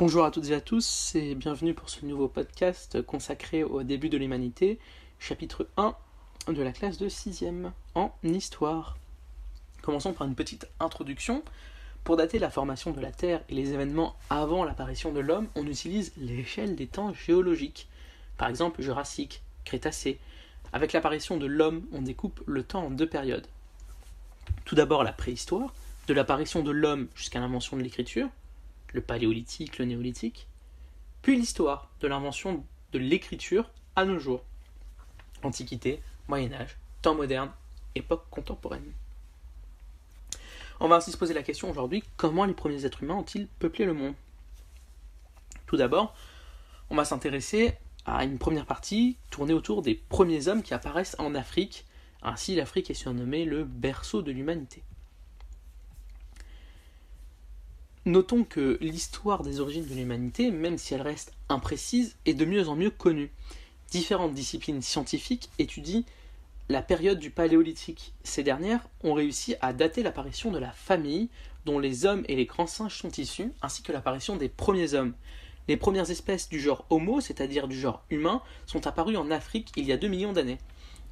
Bonjour à toutes et à tous et bienvenue pour ce nouveau podcast consacré au début de l'humanité, chapitre 1 de la classe de 6ème en histoire. Commençons par une petite introduction. Pour dater la formation de la Terre et les événements avant l'apparition de l'homme, on utilise l'échelle des temps géologiques, par exemple Jurassique, Crétacé. Avec l'apparition de l'homme, on découpe le temps en deux périodes. Tout d'abord la préhistoire, de l'apparition de l'homme jusqu'à l'invention de l'écriture, le paléolithique, le néolithique, puis l'histoire de l'invention de l'écriture à nos jours, Antiquité, Moyen Âge, temps moderne, époque contemporaine. On va ainsi se poser la question aujourd'hui, comment les premiers êtres humains ont-ils peuplé le monde? Tout d'abord, on va s'intéresser à une première partie tournée autour des premiers hommes qui apparaissent en Afrique. Ainsi, l'Afrique est surnommée le berceau de l'humanité. Notons que l'histoire des origines de l'humanité, même si elle reste imprécise, est de mieux en mieux connue. Différentes disciplines scientifiques étudient la période du Paléolithique. Ces dernières ont réussi à dater l'apparition de la famille dont les hommes et les grands singes sont issus, ainsi que l'apparition des premiers hommes. Les premières espèces du genre Homo, c'est-à-dire du genre humain, sont apparues en Afrique il y a 2 millions d'années.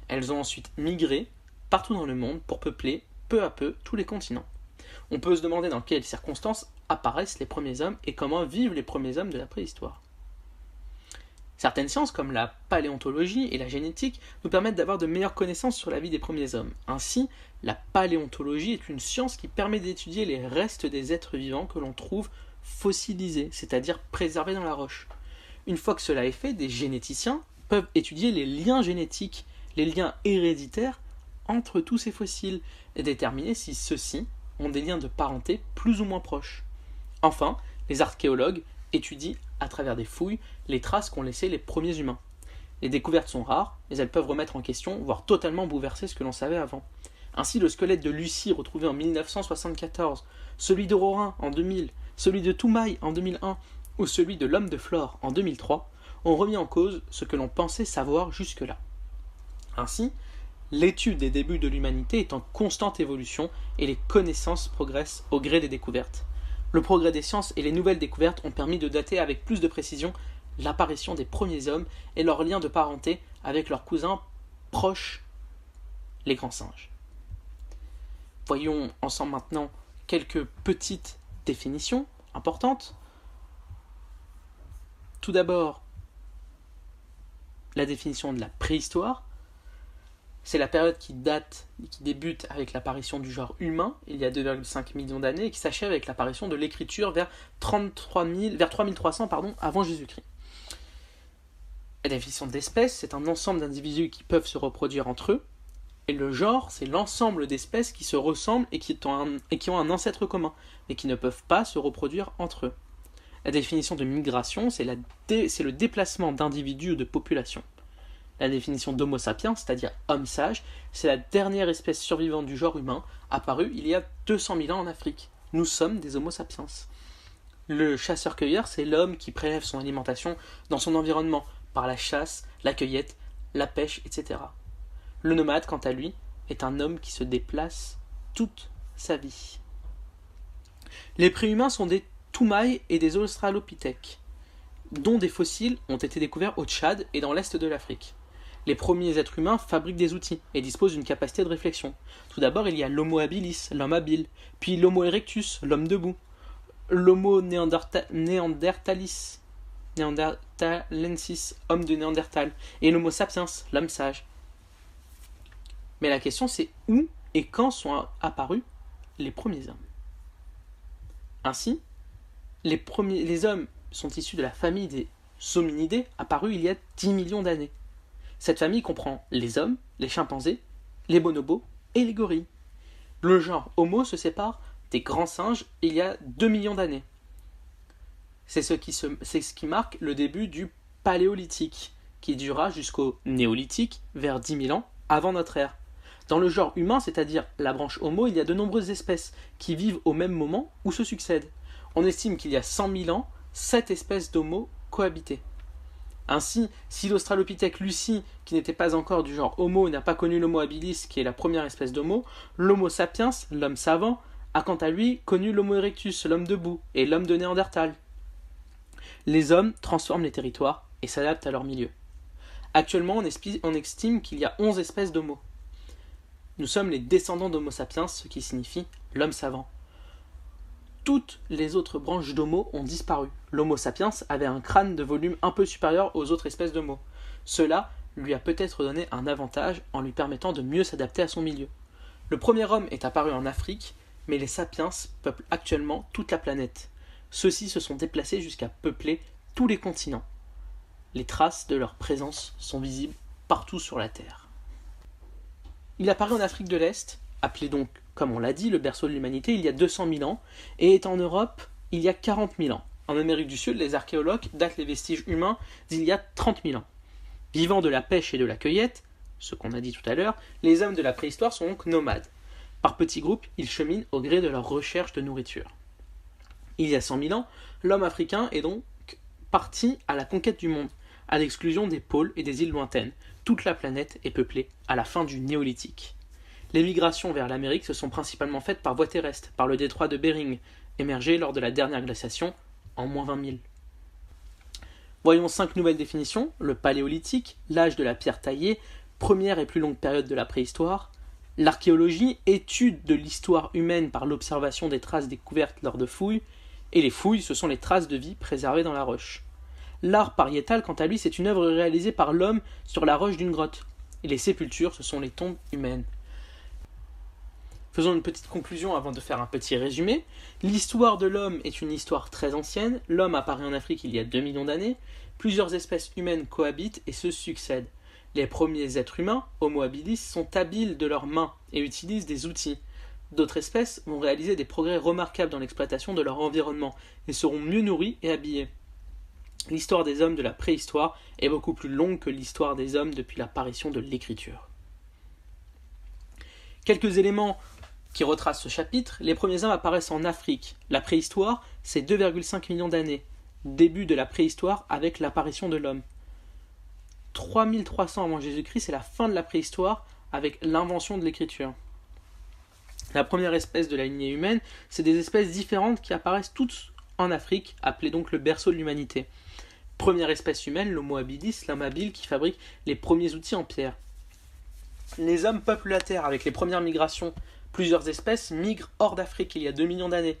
Elles ont ensuite migré partout dans le monde pour peupler peu à peu tous les continents. On peut se demander dans quelles circonstances apparaissent les premiers hommes et comment vivent les premiers hommes de la préhistoire. Certaines sciences, comme la paléontologie et la génétique, nous permettent d'avoir de meilleures connaissances sur la vie des premiers hommes. Ainsi, la paléontologie est une science qui permet d'étudier les restes des êtres vivants que l'on trouve fossilisés, c'est-à-dire préservés dans la roche. Une fois que cela est fait, des généticiens peuvent étudier les liens génétiques, les liens héréditaires entre tous ces fossiles, et déterminer si ceux-ci ont des liens de parenté plus ou moins proches. Enfin, les archéologues étudient, à travers des fouilles, les traces qu'ont laissées les premiers humains. Les découvertes sont rares, mais elles peuvent remettre en question, voire totalement bouleverser ce que l'on savait avant. Ainsi, le squelette de Lucie retrouvé en 1974, celui de Rorin en 2000, celui de Toumaï en 2001 ou celui de l'homme de Flore en 2003 ont remis en cause ce que l'on pensait savoir jusque-là. Ainsi, l'étude des débuts de l'humanité est en constante évolution et les connaissances progressent au gré des découvertes. Le progrès des sciences et les nouvelles découvertes ont permis de dater avec plus de précision l'apparition des premiers hommes et leur lien de parenté avec leurs cousins proches, les grands singes. Voyons ensemble maintenant quelques petites définitions importantes. Tout d'abord, la définition de la préhistoire. C'est la période qui date, qui débute avec l'apparition du genre humain, il y a 2,5 millions d'années, et qui s'achève avec l'apparition de l'écriture vers, 33 vers 3300 pardon, avant Jésus-Christ. La définition d'espèce, c'est un ensemble d'individus qui peuvent se reproduire entre eux, et le genre, c'est l'ensemble d'espèces qui se ressemblent et qui ont un ancêtre commun, mais qui ne peuvent pas se reproduire entre eux. La définition de migration, c'est le déplacement d'individus ou de populations. La définition d'Homo sapiens, c'est-à-dire homme sage, c'est la dernière espèce survivante du genre humain, apparue il y a 200 000 ans en Afrique. Nous sommes des Homo sapiens. Le chasseur-cueilleur, c'est l'homme qui prélève son alimentation dans son environnement, par la chasse, la cueillette, la pêche, etc. Le nomade, quant à lui, est un homme qui se déplace toute sa vie. Les préhumains sont des Toumaï et des Australopithèques, dont des fossiles ont été découverts au Tchad et dans l'est de l'Afrique les premiers êtres humains fabriquent des outils et disposent d'une capacité de réflexion. Tout d'abord, il y a l'Homo habilis, l'homme habile, puis l'Homo erectus, l'homme debout, l'Homo néandertalis, néandertalensis, homme de Néandertal, et l'Homo sapiens, l'homme sage. Mais la question c'est où et quand sont apparus les premiers hommes? Ainsi, les, premiers, les hommes sont issus de la famille des hominidés apparus il y a 10 millions d'années. Cette famille comprend les hommes, les chimpanzés, les bonobos et les gorilles. Le genre Homo se sépare des grands singes il y a 2 millions d'années. C'est ce, qui marque le début du Paléolithique, qui dura jusqu'au Néolithique, vers 10 000 ans avant notre ère. Dans le genre humain, c'est-à-dire la branche Homo, il y a de nombreuses espèces qui vivent au même moment ou se succèdent. On estime qu'il y a 100 000 ans, 7 espèces d'Homo cohabitaient. Ainsi, si l'Australopithèque Lucie, qui n'était pas encore du genre Homo, n'a pas connu l'Homo habilis, qui est la première espèce d'Homo, l'Homo sapiens, l'homme savant, a quant à lui connu l'Homo erectus, l'homme debout, et l'homme de Néandertal. Les hommes transforment les territoires et s'adaptent à leur milieu. Actuellement, on, estime qu'il y a 11 espèces d'Homo. Nous sommes les descendants d'Homo sapiens, ce qui signifie l'homme savant. Toutes les autres branches d'Homo ont disparu. L'Homo sapiens avait un crâne de volume un peu supérieur aux autres espèces d'Homo. Cela lui a peut-être donné un avantage en lui permettant de mieux s'adapter à son milieu. Le premier homme est apparu en Afrique, mais les sapiens peuplent actuellement toute la planète. Ceux-ci se sont déplacés jusqu'à peupler tous les continents. Les traces de leur présence sont visibles partout sur la Terre. Il apparaît en Afrique de l'Est, appelé donc, comme on l'a dit, le berceau de l'humanité, il y a 200 000 ans, et est en Europe il y a 40 000 ans. En Amérique du Sud, les archéologues datent les vestiges humains d'il y a 30 000 ans. Vivant de la pêche et de la cueillette, ce qu'on a dit tout à l'heure, les hommes de la préhistoire sont donc nomades. Par petits groupes, ils cheminent au gré de leur recherche de nourriture. Il y a 100 000 ans, l'homme africain est donc parti à la conquête du monde, à l'exclusion des pôles et des îles lointaines. Toute la planète est peuplée à la fin du néolithique. Les migrations vers l'Amérique se sont principalement faites par voie terrestre, par le détroit de Bering, émergé lors de la dernière glaciation en moins 20 000. Voyons cinq nouvelles définitions le paléolithique, l'âge de la pierre taillée, première et plus longue période de la préhistoire, l'archéologie, étude de l'histoire humaine par l'observation des traces découvertes lors de fouilles, et les fouilles, ce sont les traces de vie préservées dans la roche. L'art pariétal, quant à lui, c'est une œuvre réalisée par l'homme sur la roche d'une grotte. Et les sépultures, ce sont les tombes humaines. Faisons une petite conclusion avant de faire un petit résumé. L'histoire de l'homme est une histoire très ancienne. L'homme apparaît en Afrique il y a 2 millions d'années. Plusieurs espèces humaines cohabitent et se succèdent. Les premiers êtres humains, Homo habilis, sont habiles de leurs mains et utilisent des outils. D'autres espèces vont réaliser des progrès remarquables dans l'exploitation de leur environnement et seront mieux nourris et habillés. L'histoire des hommes de la préhistoire est beaucoup plus longue que l'histoire des hommes depuis l'apparition de l'écriture. Quelques éléments qui retracent ce chapitre, les premiers hommes apparaissent en Afrique. La préhistoire, c'est 2,5 millions d'années. Début de la préhistoire avec l'apparition de l'homme. 3300 avant Jésus-Christ, c'est la fin de la préhistoire avec l'invention de l'écriture. La première espèce de la lignée humaine, c'est des espèces différentes qui apparaissent toutes en Afrique, appelées donc le berceau de l'humanité. Première espèce humaine, l'Homo habilis, l'homme habile qui fabrique les premiers outils en pierre. Les hommes peuplent la Terre avec les premières migrations. Plusieurs espèces migrent hors d'Afrique il y a 2 millions d'années.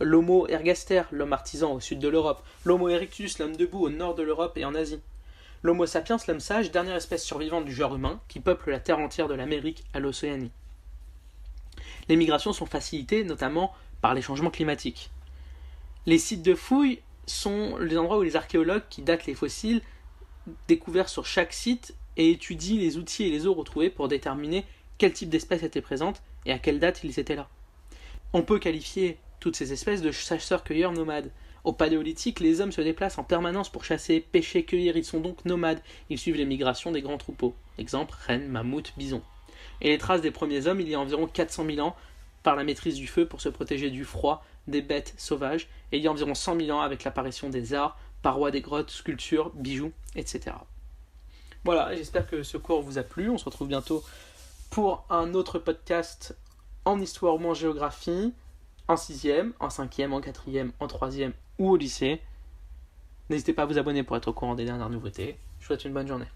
L'Homo ergaster, l'homme artisan au sud de l'Europe. L'Homo erectus, l'homme debout au nord de l'Europe et en Asie. L'Homo sapiens, l'homme sage, dernière espèce survivante du genre humain, qui peuple la terre entière de l'Amérique à l'Océanie. Les migrations sont facilitées notamment par les changements climatiques. Les sites de fouilles sont les endroits où les archéologues qui datent les fossiles découverts sur chaque site et étudient les outils et les os retrouvés pour déterminer quel type d'espèces étaient présentes et à quelle date ils étaient là? On peut qualifier toutes ces espèces de chasseurs-cueilleurs nomades. Au paléolithique, les hommes se déplacent en permanence pour chasser, pêcher, cueillir, ils sont donc nomades, ils suivent les migrations des grands troupeaux. Exemple, rennes, mammouths, bisons. Et les traces des premiers hommes, il y a environ 400 000 ans, par la maîtrise du feu pour se protéger du froid, des bêtes sauvages, et il y a environ 100 000 ans avec l'apparition des arts, parois des grottes, sculptures, bijoux, etc. Voilà, j'espère que ce cours vous a plu. On se retrouve bientôt pour un autre podcast en histoire ou en géographie, en sixième, en cinquième, en quatrième, en troisième ou au lycée. N'hésitez pas à vous abonner pour être au courant des dernières nouveautés. Je vous souhaite une bonne journée.